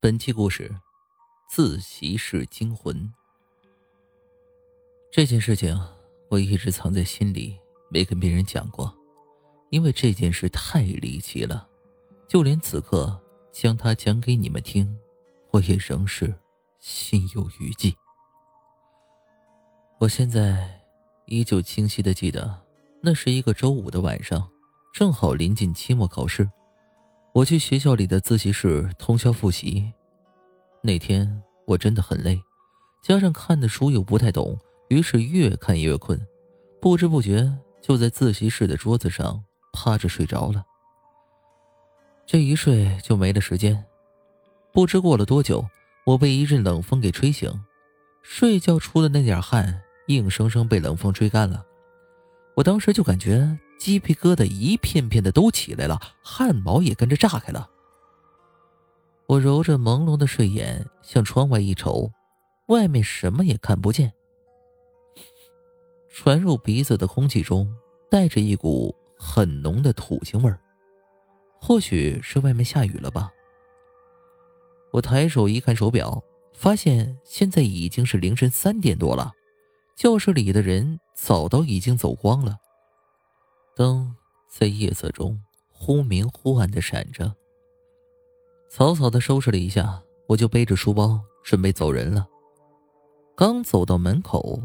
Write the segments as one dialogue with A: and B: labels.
A: 本期故事：自习室惊魂。这件事情我一直藏在心里，没跟别人讲过，因为这件事太离奇了，就连此刻将它讲给你们听，我也仍是心有余悸。我现在依旧清晰的记得，那是一个周五的晚上，正好临近期末考试。我去学校里的自习室通宵复习。那天我真的很累，加上看的书又不太懂，于是越看越困，不知不觉就在自习室的桌子上趴着睡着了。这一睡就没了时间，不知过了多久，我被一阵冷风给吹醒，睡觉出的那点汗硬生生被冷风吹干了。我当时就感觉。鸡皮疙瘩一片片的都起来了，汗毛也跟着炸开了。我揉着朦胧的睡眼向窗外一瞅，外面什么也看不见。传入鼻子的空气中带着一股很浓的土腥味儿，或许是外面下雨了吧。我抬手一看手表，发现现在已经是凌晨三点多了，教室里的人早都已经走光了。灯在夜色中忽明忽暗的闪着。草草的收拾了一下，我就背着书包准备走人了。刚走到门口，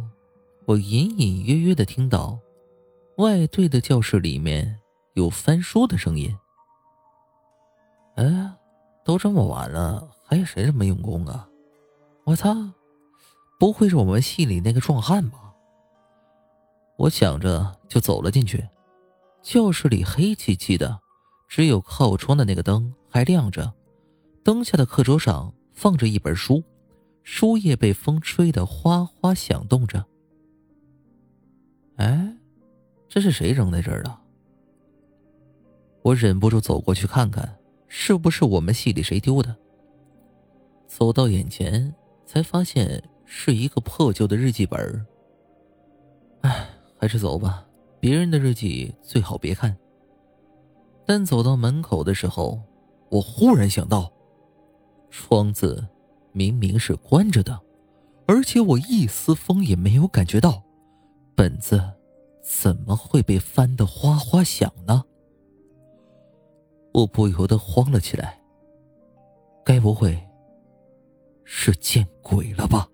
A: 我隐隐约约的听到外队的教室里面有翻书的声音。哎，都这么晚了，还有谁这么用功啊？我操，不会是我们系里那个壮汉吧？我想着就走了进去。教室里黑漆漆的，只有靠窗的那个灯还亮着。灯下的课桌上放着一本书，书页被风吹得哗哗响动着。哎，这是谁扔在这儿的？我忍不住走过去看看，是不是我们系里谁丢的？走到眼前，才发现是一个破旧的日记本。哎，还是走吧。别人的日记最好别看。但走到门口的时候，我忽然想到，窗子明明是关着的，而且我一丝风也没有感觉到，本子怎么会被翻得哗哗响呢？我不由得慌了起来。该不会是见鬼了吧？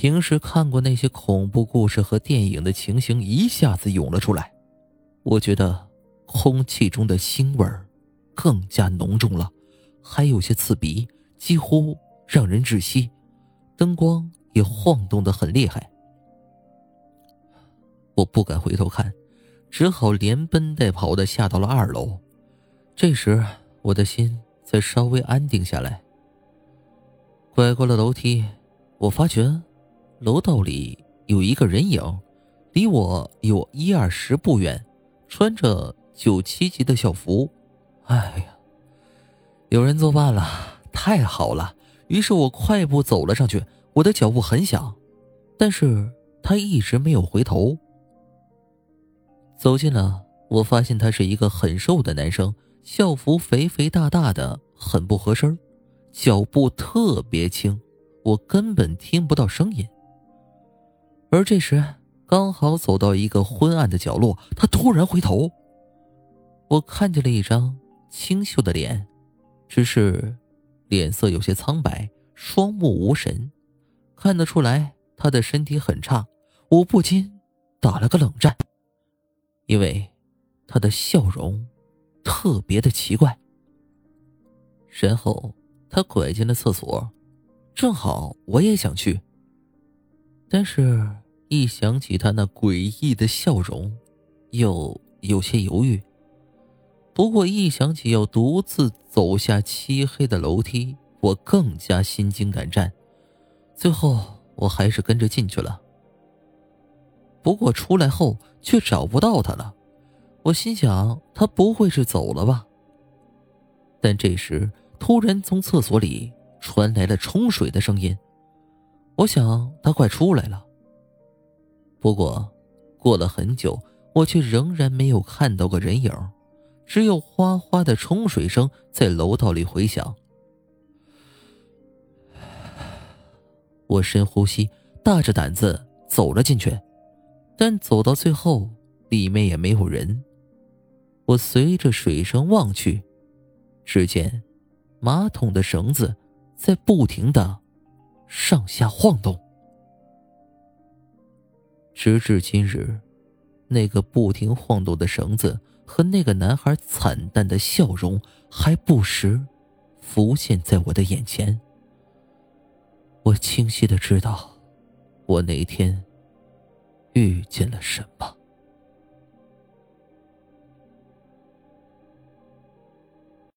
A: 平时看过那些恐怖故事和电影的情形一下子涌了出来，我觉得空气中的腥味更加浓重了，还有些刺鼻，几乎让人窒息。灯光也晃动的很厉害，我不敢回头看，只好连奔带跑的下到了二楼。这时我的心才稍微安定下来。拐过了楼梯，我发觉。楼道里有一个人影，离我有一二十步远，穿着九七级的校服。哎呀，有人作伴了，太好了！于是我快步走了上去，我的脚步很响，但是他一直没有回头。走近了，我发现他是一个很瘦的男生，校服肥肥大大的，很不合身，脚步特别轻，我根本听不到声音。而这时，刚好走到一个昏暗的角落，他突然回头，我看见了一张清秀的脸，只是脸色有些苍白，双目无神，看得出来他的身体很差。我不禁打了个冷战，因为他的笑容特别的奇怪。然后他拐进了厕所，正好我也想去。但是，一想起他那诡异的笑容，又有些犹豫。不过，一想起要独自走下漆黑的楼梯，我更加心惊胆战。最后，我还是跟着进去了。不过，出来后却找不到他了。我心想，他不会是走了吧？但这时，突然从厕所里传来了冲水的声音。我想他快出来了。不过，过了很久，我却仍然没有看到个人影，只有哗哗的冲水声在楼道里回响。我深呼吸，大着胆子走了进去，但走到最后，里面也没有人。我随着水声望去，只见马桶的绳子在不停的上下晃动。直至今日，那个不停晃动的绳子和那个男孩惨淡的笑容还不时浮现在我的眼前。我清晰的知道，我那天遇见了什么。